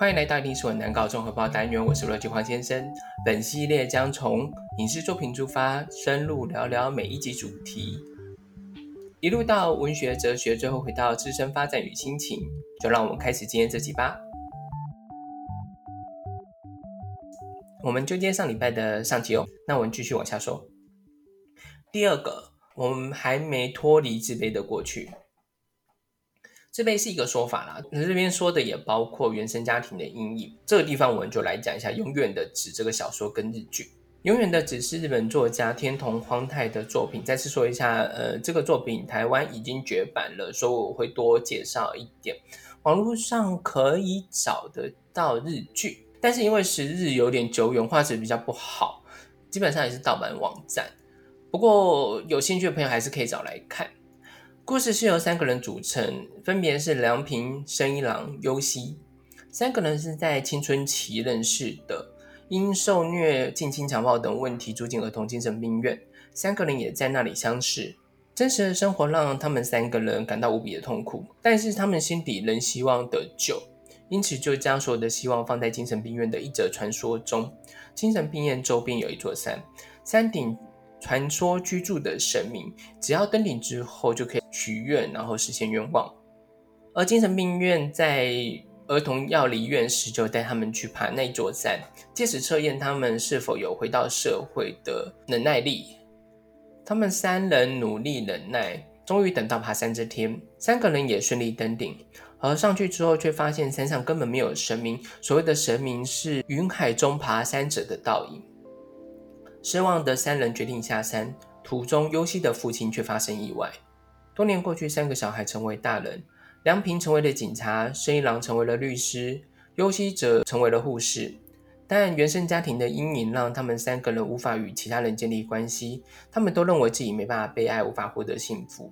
欢迎来到《历史文难搞综合报》单元，我是罗辑黄先生。本系列将从影视作品出发，深入聊聊每一集主题，一路到文学、哲学，最后回到自身发展与心情。就让我们开始今天这集吧。我们就接上礼拜的上集哦，那我们继续往下说。第二个，我们还没脱离自卑的过去。自卑是一个说法啦，那这边说的也包括原生家庭的阴影。这个地方我们就来讲一下《永远的纸》这个小说跟日剧。《永远的纸》是日本作家天童荒太的作品。再次说一下，呃，这个作品台湾已经绝版了，所以我会多介绍一点。网络上可以找得到日剧，但是因为时日有点久远，画质比较不好，基本上也是盗版网站。不过有兴趣的朋友还是可以找来看。故事是由三个人组成，分别是良平、生一郎、优希。三个人是在青春期认识的，因受虐、近亲强暴等问题住进儿童精神病院。三个人也在那里相识。真实的生活让他们三个人感到无比的痛苦，但是他们心底仍希望得救，因此就将所有的希望放在精神病院的一则传说中。精神病院周边有一座山，山顶。传说居住的神明，只要登顶之后就可以许愿，然后实现愿望。而精神病院在儿童要离院时，就带他们去爬那座山，借此测验他们是否有回到社会的忍耐力。他们三人努力忍耐，终于等到爬山这天，三个人也顺利登顶。而上去之后，却发现山上根本没有神明，所谓的神明是云海中爬山者的倒影。失望的三人决定下山，途中优希的父亲却发生意外。多年过去，三个小孩成为大人，梁平成为了警察，生一郎成为了律师，优希则成为了护士。但原生家庭的阴影让他们三个人无法与其他人建立关系，他们都认为自己没办法被爱，无法获得幸福。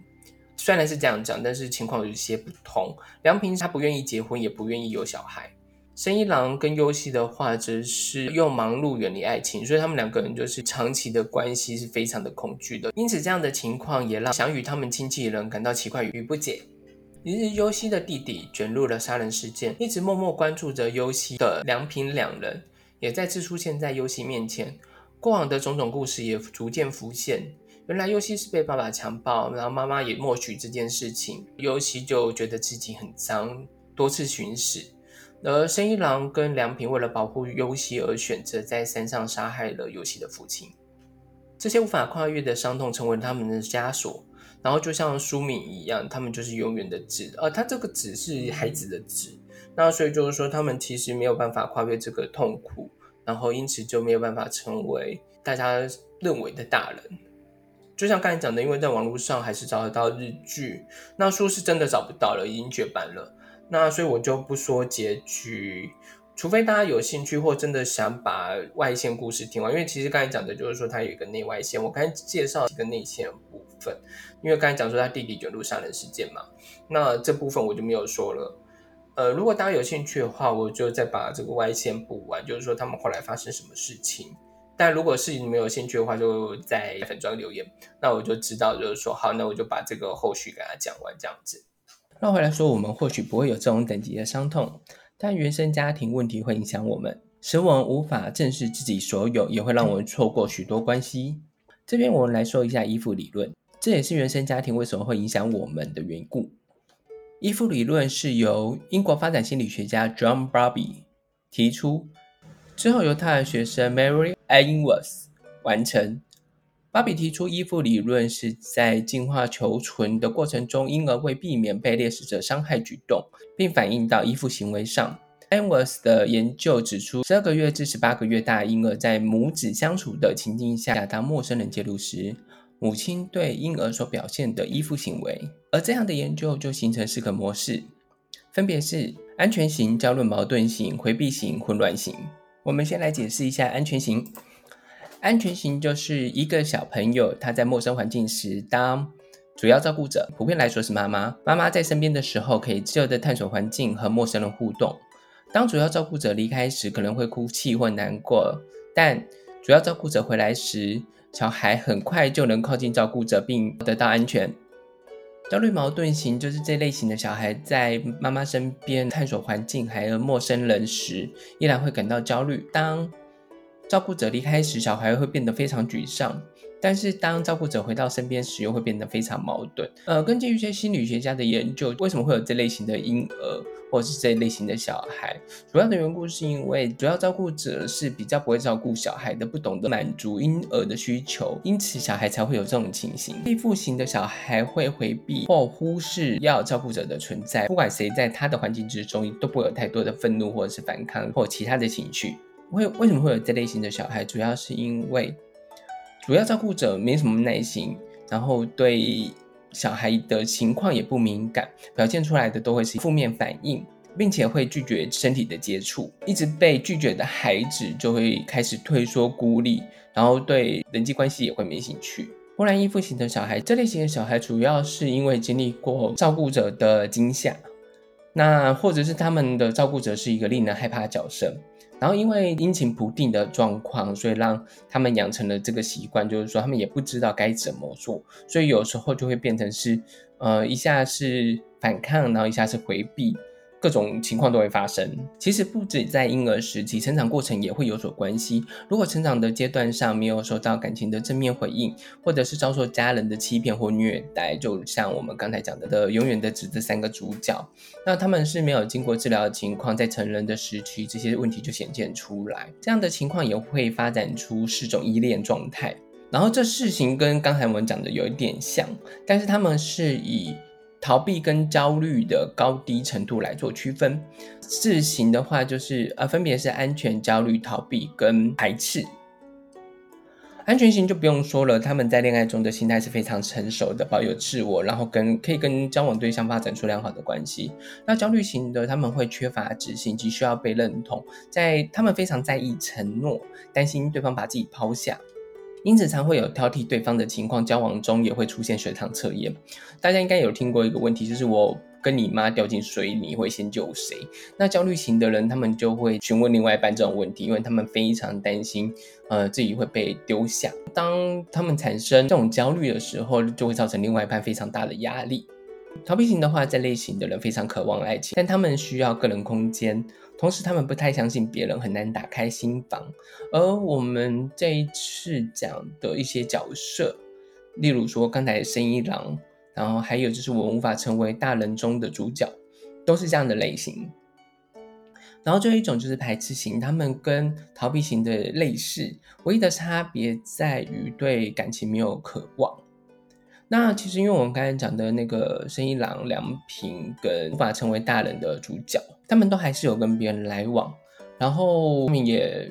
虽然是这样讲，但是情况有些不同。梁平他不愿意结婚，也不愿意有小孩。生一郎跟优希的话，则是用忙碌远离爱情，所以他们两个人就是长期的关系是非常的恐惧的。因此，这样的情况也让想与他们亲近的人感到奇怪与不解。一日，优希的弟弟卷入了杀人事件，一直默默关注着优希的良平两人，也再次出现在优希面前。过往的种种故事也逐渐浮现。原来，优希是被爸爸强暴，然后妈妈也默许这件事情，优希就觉得自己很脏，多次寻死。而生一郎跟良平为了保护优希而选择在山上杀害了优希的父亲，这些无法跨越的伤痛成为他们的枷锁。然后就像书名一样，他们就是永远的纸。而他这个纸是孩子的纸，那所以就是说，他们其实没有办法跨越这个痛苦，然后因此就没有办法成为大家认为的大人。就像刚才讲的，因为在网络上还是找得到日剧，那书是真的找不到了，已经绝版了。那所以我就不说结局，除非大家有兴趣或真的想把外线故事听完。因为其实刚才讲的就是说它有一个内外线，我刚才介绍一个内线部分。因为刚才讲说他弟弟卷入杀人事件嘛，那这部分我就没有说了。呃，如果大家有兴趣的话，我就再把这个外线补完，就是说他们后来发生什么事情。但如果是你没有兴趣的话，就在粉砖留言，那我就知道，就是说好，那我就把这个后续给他讲完这样子。绕回来说，我们或许不会有这种等级的伤痛，但原生家庭问题会影响我们，使我们无法正视自己所有，也会让我们错过许多关系。这边我们来说一下依附理论，这也是原生家庭为什么会影响我们的缘故。依附理论是由英国发展心理学家 John Bowlby 提出，之后由他的学生 Mary Ainsworth 完成。芭比提出依附理论是在进化求存的过程中，婴儿为避免被猎食者伤害举动，并反映到依附行为上。a n w e r s 的研究指出，十二个月至十八个月大婴儿在母子相处的情境下，当陌生人介入时，母亲对婴儿所表现的依附行为。而这样的研究就形成四个模式，分别是安全型、交论矛盾型、回避型、混乱型。我们先来解释一下安全型。安全型就是一个小朋友，他在陌生环境时当主要照顾者，普遍来说是妈妈。妈妈在身边的时候，可以自由的探索环境和陌生人互动。当主要照顾者离开时，可能会哭泣或难过，但主要照顾者回来时，小孩很快就能靠近照顾者并得到安全。焦虑矛盾型就是这类型的小孩在妈妈身边探索环境还有陌生人时，依然会感到焦虑。当照顾者离开时，小孩会变得非常沮丧。但是当照顾者回到身边时，又会变得非常矛盾。呃，根据一些心理学家的研究，为什么会有这类型的婴儿或者是这类型的小孩？主要的缘故是因为主要照顾者是比较不会照顾小孩的，不懂得满足婴儿的需求，因此小孩才会有这种情形。依附型的小孩会回避或忽视要照顾者的存在，不管谁在他的环境之中，都不会有太多的愤怒或者是反抗或其他的情绪。会为什么会有这类型的小孩？主要是因为。主要照顾者没什么耐心，然后对小孩的情况也不敏感，表现出来的都会是负面反应，并且会拒绝身体的接触。一直被拒绝的孩子就会开始退缩孤立，然后对人际关系也会没兴趣。波兰依附型的小孩，这类型的小孩主要是因为经历过照顾者的惊吓，那或者是他们的照顾者是一个令人害怕的角色。然后因为阴晴不定的状况，所以让他们养成了这个习惯，就是说他们也不知道该怎么做，所以有时候就会变成是，呃，一下是反抗，然后一下是回避。各种情况都会发生。其实不止在婴儿时期，成长过程也会有所关系。如果成长的阶段上没有受到感情的正面回应，或者是遭受家人的欺骗或虐待，就像我们刚才讲的的永远的指这三个主角，那他们是没有经过治疗的情况，在成人的时期这些问题就显现出来。这样的情况也会发展出四种依恋状态。然后这事情跟刚才我们讲的有一点像，但是他们是以。逃避跟焦虑的高低程度来做区分，四型的话就是呃，分别是安全、焦虑、逃避跟排斥。安全型就不用说了，他们在恋爱中的心态是非常成熟的，保有自我，然后跟可以跟交往对象发展出良好的关系。那焦虑型的他们会缺乏自信及需要被认同，在他们非常在意承诺，担心对方把自己抛下。因此，常会有挑剔对方的情况，交往中也会出现水塘测验。大家应该有听过一个问题，就是我跟你妈掉进水里，会先救谁？那焦虑型的人，他们就会询问另外一半这种问题，因为他们非常担心，呃，自己会被丢下。当他们产生这种焦虑的时候，就会造成另外一半非常大的压力。逃避型的话，这类型的人非常渴望爱情，但他们需要个人空间，同时他们不太相信别人，很难打开心房。而我们这一次讲的一些角色，例如说刚才生一郎，然后还有就是我无法成为大人中的主角，都是这样的类型。然后最后一种就是排斥型，他们跟逃避型的类似，唯一的差别在于对感情没有渴望。那其实，因为我们刚才讲的那个生一郎、良平跟无法成为大人的主角，他们都还是有跟别人来往，然后他们也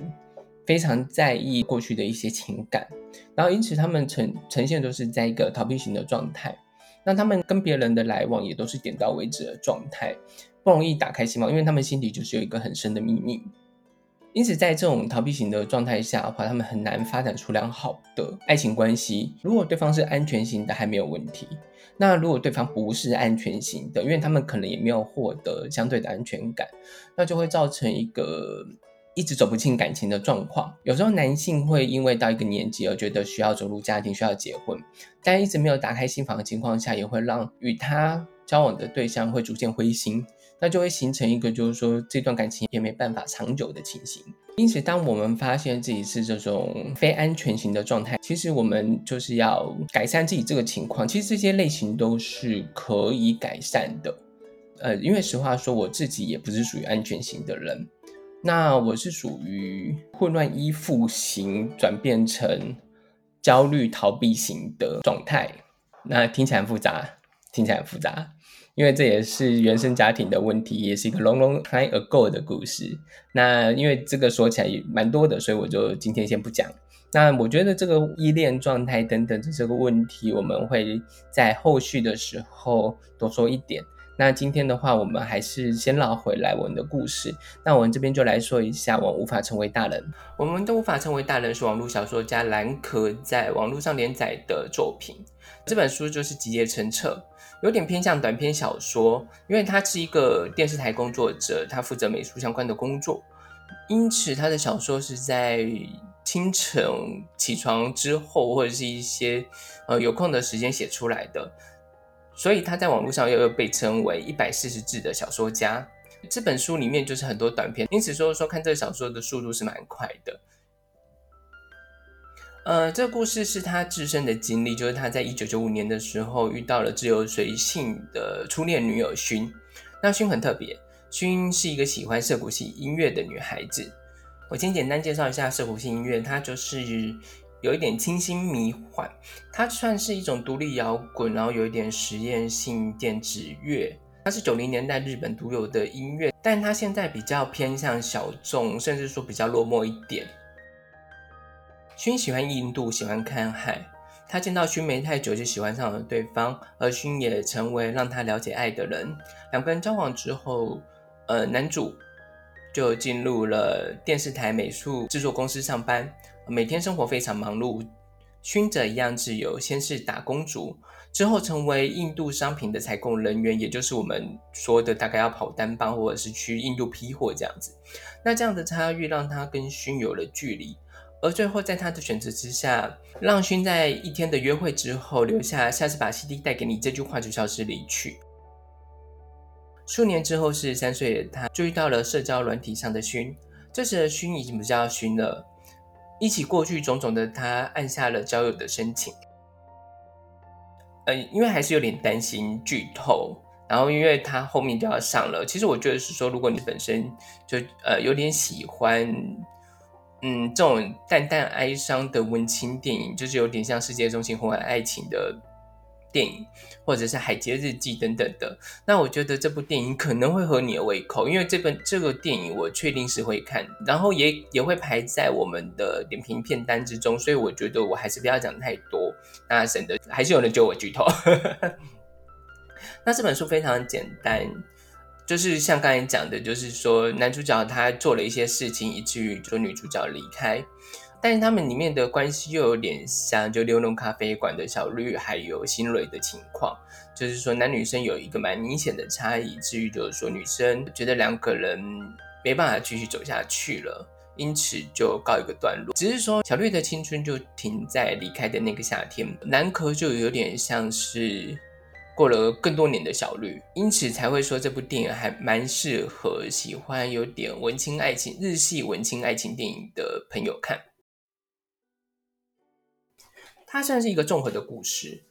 非常在意过去的一些情感，然后因此他们呈呈现都是在一个逃避型的状态。那他们跟别人的来往也都是点到为止的状态，不容易打开心房，因为他们心底就是有一个很深的秘密。因此，在这种逃避型的状态下的话，他们很难发展出良好的爱情关系。如果对方是安全型的，还没有问题；那如果对方不是安全型的，因为他们可能也没有获得相对的安全感，那就会造成一个一直走不进感情的状况。有时候男性会因为到一个年纪而觉得需要走入家庭、需要结婚，但一直没有打开心房的情况下，也会让与他交往的对象会逐渐灰心。那就会形成一个，就是说这段感情也没办法长久的情形。因此，当我们发现自己是这种非安全型的状态，其实我们就是要改善自己这个情况。其实这些类型都是可以改善的。呃，因为实话说，我自己也不是属于安全型的人，那我是属于混乱依附型转变成焦虑逃避型的状态。那听起来很复杂，听起来很复杂。因为这也是原生家庭的问题，也是一个 long long time ago 的故事。那因为这个说起来也蛮多的，所以我就今天先不讲。那我觉得这个依恋状态等等的这个问题，我们会在后续的时候多说一点。那今天的话，我们还是先绕回来我们的故事。那我们这边就来说一下我无法成为大人。我们都无法成为大人是网络小说家兰可在网络上连载的作品。这本书就是集结成册。有点偏向短篇小说，因为他是一个电视台工作者，他负责美术相关的工作，因此他的小说是在清晨起床之后，或者是一些呃有空的时间写出来的。所以他在网络上又又被称为一百四十字的小说家。这本书里面就是很多短篇，因此说说看这个小说的速度是蛮快的。呃，这故事是他自身的经历，就是他在一九九五年的时候遇到了自由随性的初恋女友薰。那薰很特别，薰是一个喜欢涩谷系音乐的女孩子。我先简单介绍一下涩谷系音乐，它就是有一点清新迷幻，它算是一种独立摇滚，然后有一点实验性电子乐。它是九零年代日本独有的音乐，但它现在比较偏向小众，甚至说比较落寞一点。薰喜欢印度，喜欢看海。他见到薰没太久就喜欢上了对方，而薰也成为让他了解爱的人。两个人交往之后，呃，男主就进入了电视台美术制作公司上班，每天生活非常忙碌。薰则一样自由，先是打工族，之后成为印度商品的采购人员，也就是我们说的大概要跑单帮或者是去印度批货这样子。那这样的差异让他跟薰有了距离。而最后，在他的选择之下，让勋在一天的约会之后留下“下次把 CD 带给你”这句话就消失离去。数年之后，四十三岁的他注意到了社交软体上的勋，这时的勋已经不叫勋了。一起过去种种的他，按下了交友的申请。呃，因为还是有点担心剧透，然后因为他后面就要上了。其实我觉得是说，如果你本身就呃有点喜欢。嗯，这种淡淡哀伤的温情电影，就是有点像《世界中心红海爱情》的电影，或者是《海街日记》等等的。那我觉得这部电影可能会合你的胃口，因为这本这个电影我确定是会看，然后也也会排在我们的点评片单之中。所以我觉得我还是不要讲太多，那省得还是有人揪我剧透。那这本书非常简单。就是像刚才讲的，就是说男主角他做了一些事情，以至于说女主角离开，但是他们里面的关系又有点像就六弄咖啡馆的小绿还有新蕊的情况，就是说男女生有一个蛮明显的差异，至于就是说女生觉得两个人没办法继续走下去了，因此就告一个段落。只是说小绿的青春就停在离开的那个夏天，男壳就有点像是。过了更多年的小绿，因此才会说这部电影还蛮适合喜欢有点文青爱情、日系文青爱情电影的朋友看。它算是一个综合的故事，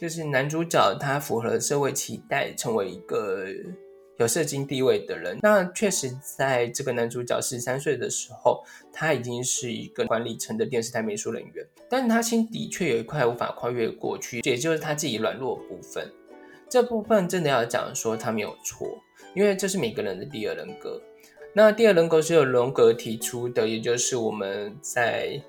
就是男主角他符合社会期待，成为一个有社经地位的人。那确实在这个男主角十三岁的时候，他已经是一个管理层的电视台美术人员，但是他心底却有一块无法跨越过去，也就是他自己软弱部分。这部分真的要讲说他没有错，因为这是每个人的第二人格。那第二人格是由荣格提出的，也就是我们在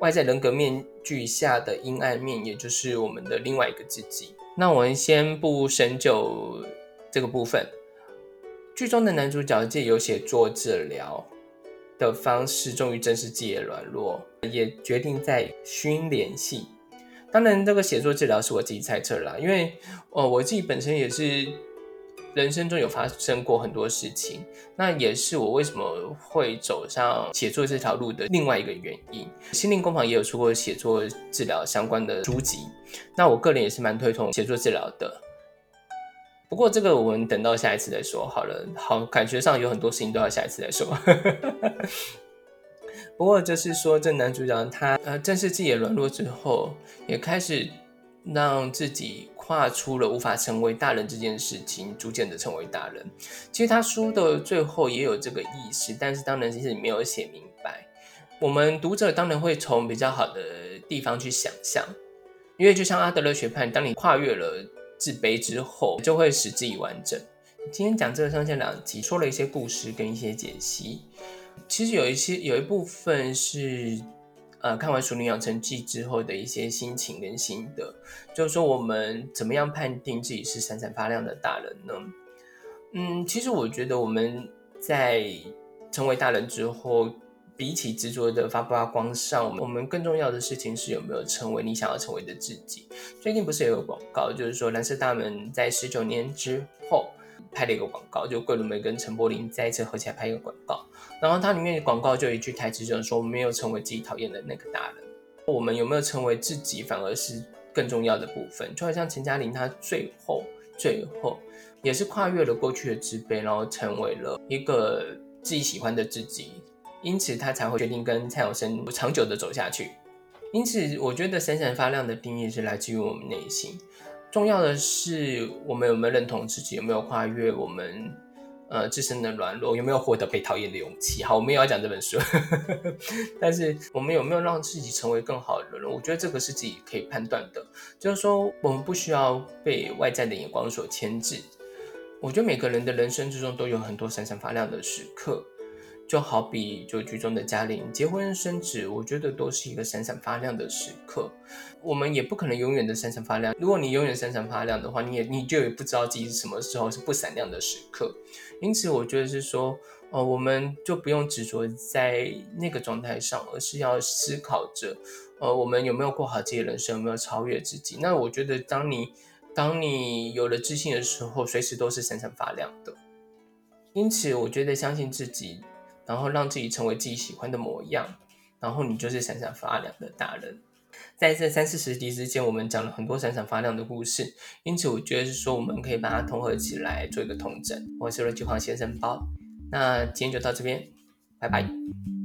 外在人格面具下的阴暗面，也就是我们的另外一个自己。那我们先不深究这个部分。剧中的男主角借由写作治疗的方式，终于正视自己的软弱，也决定在熏联系。当然，这个写作治疗是我自己猜测啦，因为哦，我自己本身也是人生中有发生过很多事情，那也是我为什么会走上写作这条路的另外一个原因。心灵工坊也有出过写作治疗相关的书籍，那我个人也是蛮推崇写作治疗的。不过这个我们等到下一次再说好了。好，感觉上有很多事情都要下一次再说。不过就是说，这男主角他呃正视自己的软弱之后，也开始让自己跨出了无法成为大人这件事情，逐渐的成为大人。其实他书的最后也有这个意思，但是当然其实没有写明白。我们读者当然会从比较好的地方去想象，因为就像阿德勒学派，当你跨越了自卑之后，就会使自己完整。今天讲这个上下两集，说了一些故事跟一些解析。其实有一些有一部分是，呃，看完《熟女养成记》之后的一些心情跟心得，就是说我们怎么样判定自己是闪闪发亮的大人呢？嗯，其实我觉得我们在成为大人之后，比起执着的发不发光上，我们更重要的事情是有没有成为你想要成为的自己。最近不是有广告，就是说蓝色大门在十九年之后。拍了一个广告，就桂纶镁跟陈柏霖再一次合起来拍一个广告，然后它里面的广告就有一句台词，就是说没有成为自己讨厌的那个大人，我们有没有成为自己，反而是更重要的部分。就好像陈嘉玲，她最后最后也是跨越了过去的自卑，然后成为了一个自己喜欢的自己，因此她才会决定跟蔡永生长久的走下去。因此，我觉得闪闪发亮的定义是来自于我们内心。重要的是，我们有没有认同自己，有没有跨越我们呃自身的软弱，有没有获得被讨厌的勇气？好，我们也要讲这本书，但是我们有没有让自己成为更好的人？我觉得这个是自己可以判断的。就是说，我们不需要被外在的眼光所牵制。我觉得每个人的人生之中都有很多闪闪发亮的时刻。就好比就剧中的嘉玲结婚生子，我觉得都是一个闪闪发亮的时刻。我们也不可能永远的闪闪发亮。如果你永远闪闪发亮的话，你也你就也不知道自己什么时候是不闪亮的时刻。因此，我觉得是说，呃，我们就不用执着在那个状态上，而是要思考着，呃，我们有没有过好自己的人生，有没有超越自己。那我觉得，当你当你有了自信的时候，随时都是闪闪发亮的。因此，我觉得相信自己。然后让自己成为自己喜欢的模样，然后你就是闪闪发亮的大人。在这三四十集之间，我们讲了很多闪闪发亮的故事，因此我觉得是说我们可以把它统合起来做一个统整。我是罗菊黄先生包，那今天就到这边，拜拜。